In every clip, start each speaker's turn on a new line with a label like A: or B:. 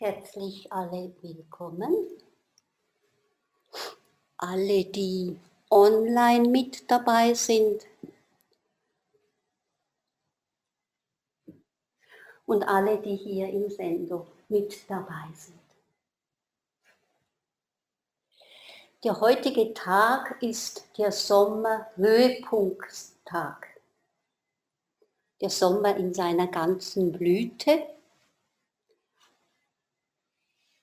A: herzlich alle willkommen. Alle, die online mit dabei sind und alle, die hier im Sendo mit dabei sind. Der heutige Tag ist der Sommerhöhepunkttag. Der Sommer in seiner ganzen Blüte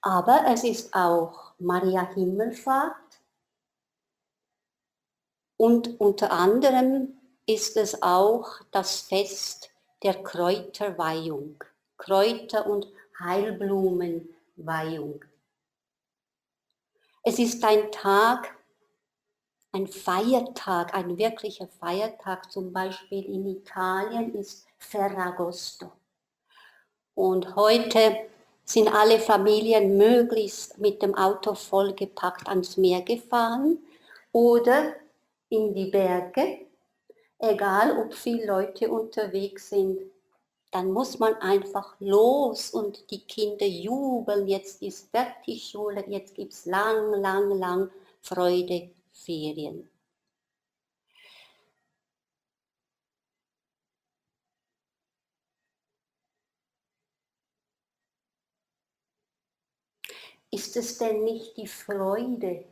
A: aber es ist auch Maria Himmelfahrt und unter anderem ist es auch das Fest der Kräuterweihung, Kräuter- und Heilblumenweihung. Es ist ein Tag, ein Feiertag, ein wirklicher Feiertag, zum Beispiel in Italien ist Ferragosto. Und heute sind alle Familien möglichst mit dem Auto vollgepackt ans Meer gefahren oder in die Berge, egal ob viele Leute unterwegs sind. Dann muss man einfach los und die Kinder jubeln, jetzt ist fertig Schule, jetzt gibt es lang, lang, lang Freude, Ferien. Ist es denn nicht die Freude,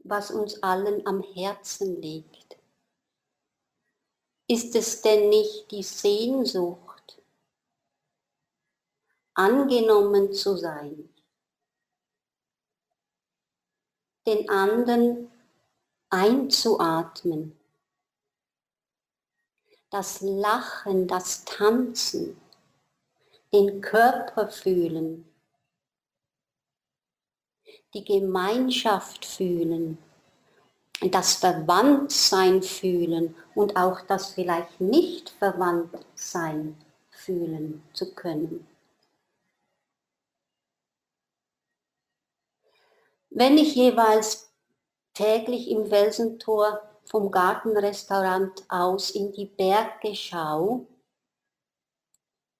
A: was uns allen am Herzen liegt? Ist es denn nicht die Sehnsucht, angenommen zu sein, den anderen einzuatmen, das Lachen, das Tanzen, den Körper fühlen, die Gemeinschaft fühlen, das Verwandtsein fühlen und auch das vielleicht nicht Verwandtsein fühlen zu können. Wenn ich jeweils täglich im Welsentor vom Gartenrestaurant aus in die Berge schaue,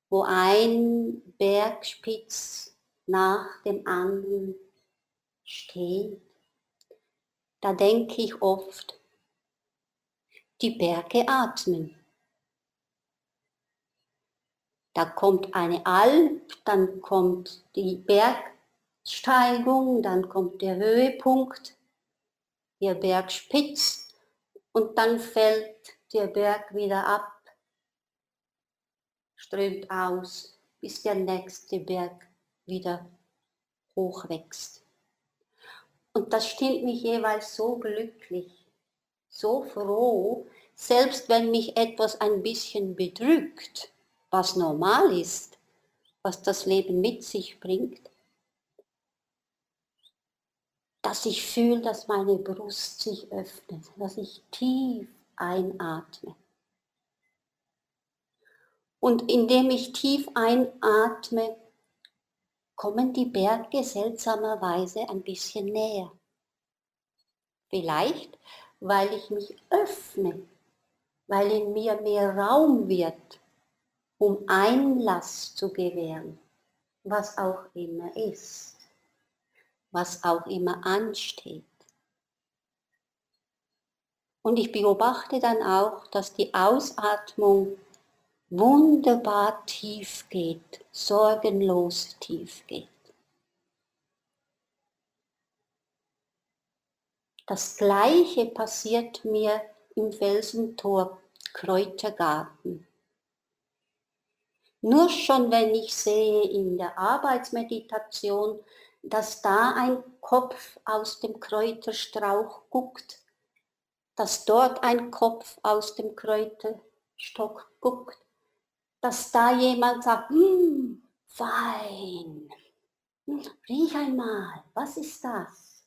A: wo ein Bergspitz nach dem anderen steht, da denke ich oft, die Berge atmen. Da kommt eine Alp, dann kommt die Bergsteigung, dann kommt der Höhepunkt, der Bergspitz und dann fällt der Berg wieder ab, strömt aus, bis der nächste Berg wieder hochwächst. Und das stimmt mich jeweils so glücklich, so froh, selbst wenn mich etwas ein bisschen bedrückt, was normal ist, was das Leben mit sich bringt, dass ich fühle, dass meine Brust sich öffnet, dass ich tief einatme. Und indem ich tief einatme, kommen die Berge seltsamerweise ein bisschen näher. Vielleicht, weil ich mich öffne, weil in mir mehr Raum wird, um Einlass zu gewähren, was auch immer ist, was auch immer ansteht. Und ich beobachte dann auch, dass die Ausatmung wunderbar tief geht, sorgenlos tief geht. Das gleiche passiert mir im Felsentor Kräutergarten. Nur schon wenn ich sehe in der Arbeitsmeditation, dass da ein Kopf aus dem Kräuterstrauch guckt, dass dort ein Kopf aus dem Kräuterstock guckt, dass da jemand sagt, hm, fein, riech einmal, was ist das?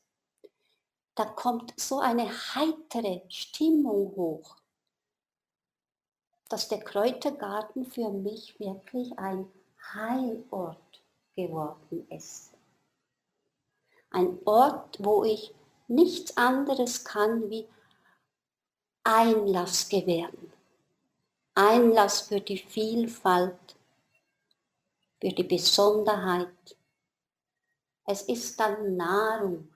A: Da kommt so eine heitere Stimmung hoch, dass der Kräutergarten für mich wirklich ein Heilort geworden ist. Ein Ort, wo ich nichts anderes kann wie Einlass gewähren. Einlass für die Vielfalt, für die Besonderheit. Es ist dann Nahrung.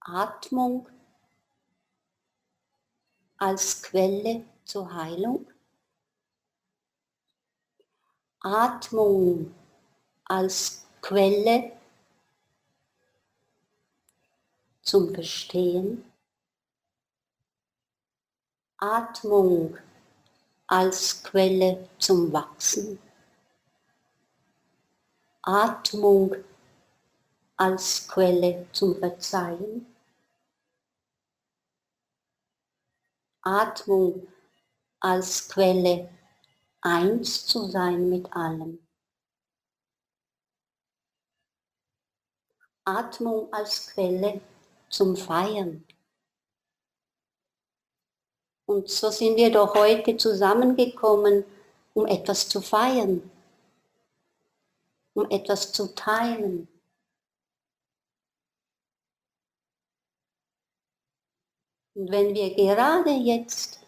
A: Atmung als Quelle zur Heilung. Atmung als Quelle zum Verstehen. Atmung als Quelle zum Wachsen. Atmung als Quelle zum Verzeihen. Atmung als Quelle eins zu sein mit allem. Atmung als Quelle zum Feiern. Und so sind wir doch heute zusammengekommen, um etwas zu feiern, um etwas zu teilen. Und wenn wir gerade jetzt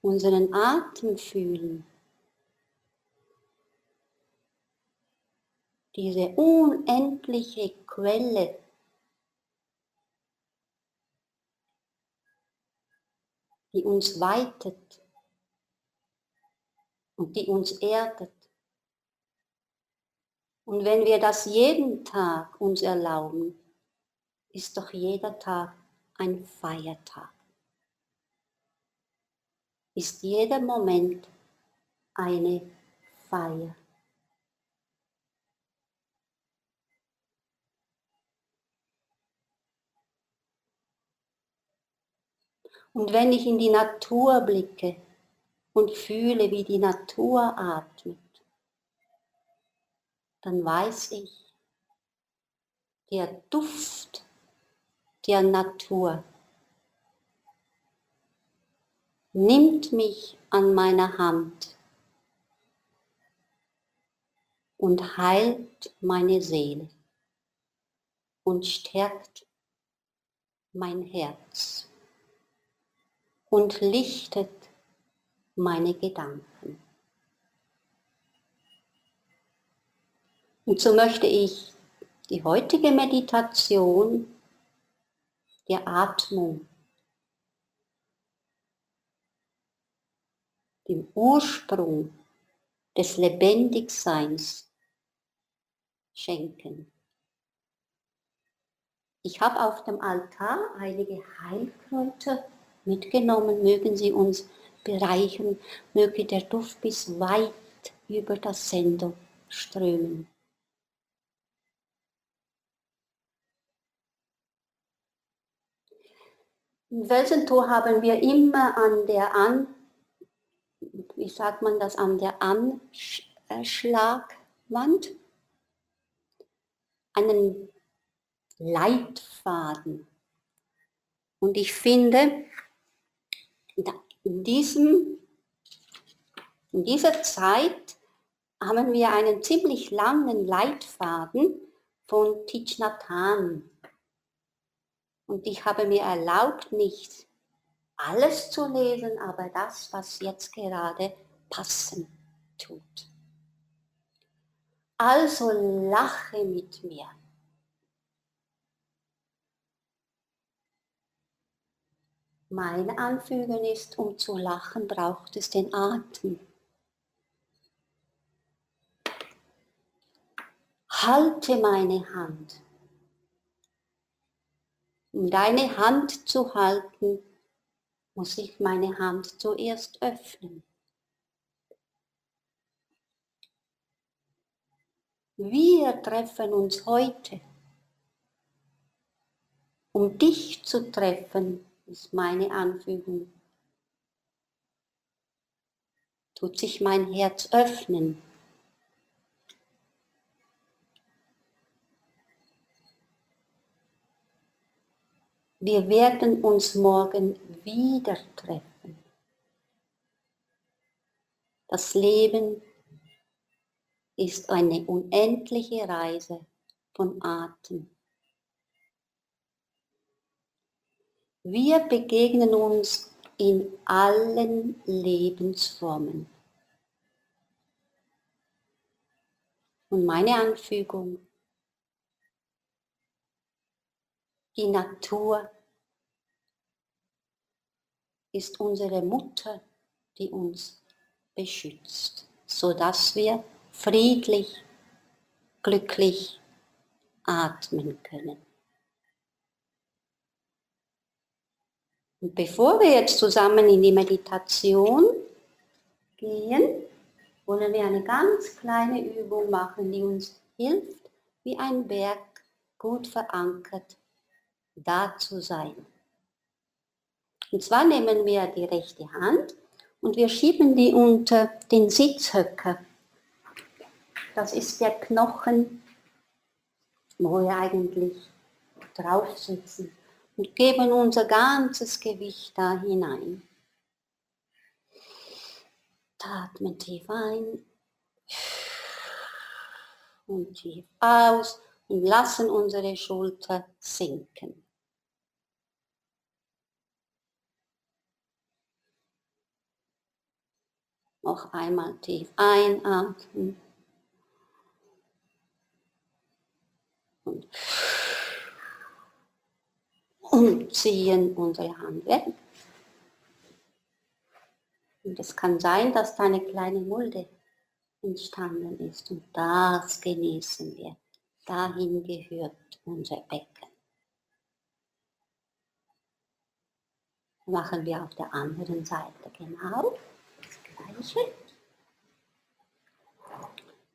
A: unseren Atem fühlen, diese unendliche Quelle die uns weitet und die uns erdet. Und wenn wir das jeden Tag uns erlauben, ist doch jeder Tag ein Feiertag. Ist jeder Moment eine Feier. Und wenn ich in die Natur blicke und fühle, wie die Natur atmet, dann weiß ich, der Duft der Natur nimmt mich an meiner Hand und heilt meine Seele und stärkt mein Herz und lichtet meine Gedanken. Und so möchte ich die heutige Meditation der Atmung, dem Ursprung des Lebendigseins schenken. Ich habe auf dem Altar einige Heilkräuter mitgenommen, mögen sie uns bereichern, möge der Duft bis weit über das Sender strömen. Im Felsentor haben wir immer an der An, wie sagt man das, an der Anschlagwand einen Leitfaden. Und ich finde, in, diesem, in dieser Zeit haben wir einen ziemlich langen Leitfaden von Hanh. Und ich habe mir erlaubt, nicht alles zu lesen, aber das, was jetzt gerade passen tut. Also lache mit mir. Mein Anfügen ist, um zu lachen, braucht es den Atem. Halte meine Hand. Um deine Hand zu halten, muss ich meine Hand zuerst öffnen. Wir treffen uns heute, um dich zu treffen, ist meine Anfügung. Tut sich mein Herz öffnen. Wir werden uns morgen wieder treffen. Das Leben ist eine unendliche Reise von Atem. Wir begegnen uns in allen Lebensformen. Und meine Anfügung, die Natur ist unsere Mutter, die uns beschützt, sodass wir friedlich, glücklich atmen können. Und bevor wir jetzt zusammen in die Meditation gehen, wollen wir eine ganz kleine Übung machen, die uns hilft, wie ein Berg gut verankert da zu sein. Und zwar nehmen wir die rechte Hand und wir schieben die unter den Sitzhöcker. Das ist der Knochen, wo wir eigentlich drauf sitzen und geben unser ganzes Gewicht da hinein. Atmen tief ein und tief aus und lassen unsere Schulter sinken. Noch einmal tief einatmen und und ziehen unsere Hand weg. Und es kann sein, dass da eine kleine Mulde entstanden ist und das genießen wir. Dahin gehört unser Becken. Machen wir auf der anderen Seite genau das Gleiche.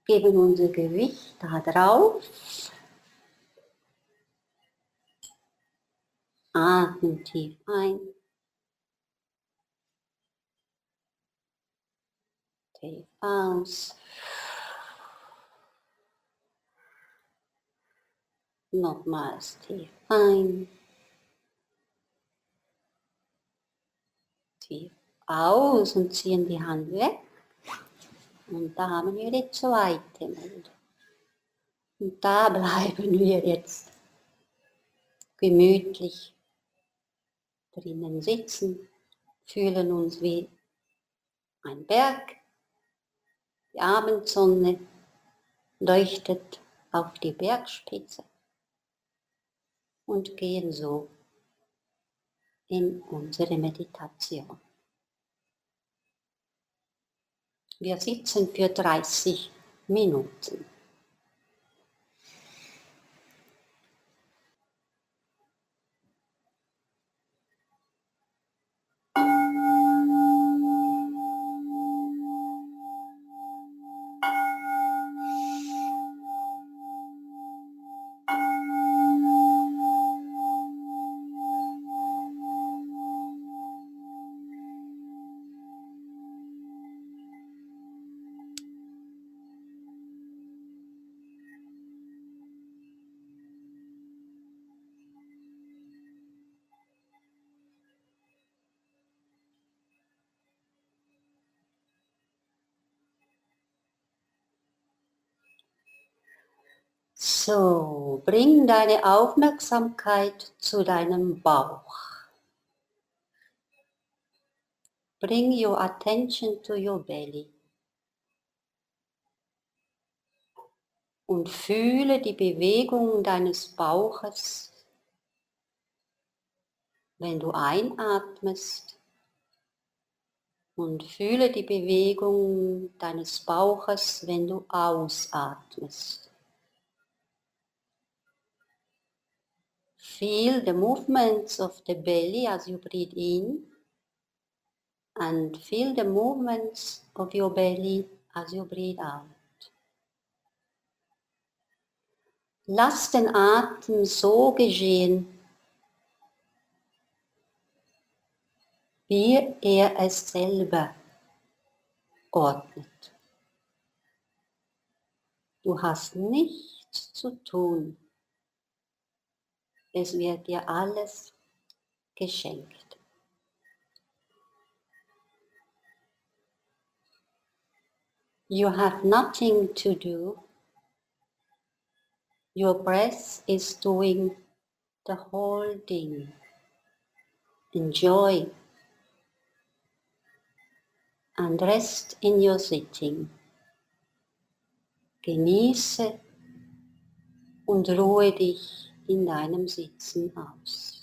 A: Geben unser Gewicht da drauf Atmen tief ein. Tief aus. Nochmals tief ein. Tief aus und ziehen die Hand weg. Und da haben wir die zweite Meldung. Und da bleiben wir jetzt gemütlich drinnen sitzen, fühlen uns wie ein Berg. Die Abendsonne leuchtet auf die Bergspitze und gehen so in unsere Meditation. Wir sitzen für 30 Minuten. So, bring deine Aufmerksamkeit zu deinem Bauch. Bring your attention to your belly. Und fühle die Bewegung deines Bauches, wenn du einatmest. Und fühle die Bewegung deines Bauches, wenn du ausatmest. Feel the movements of the belly as you breathe in and feel the movements of your belly as you breathe out. Lass den Atem so geschehen, wie er es selber ordnet. Du hast nichts zu tun. Es wird dir alles geschenkt. You have nothing to do. Your breath is doing the whole thing. Enjoy and rest in your sitting. Genieße und ruhe dich in deinem Sitzen aus.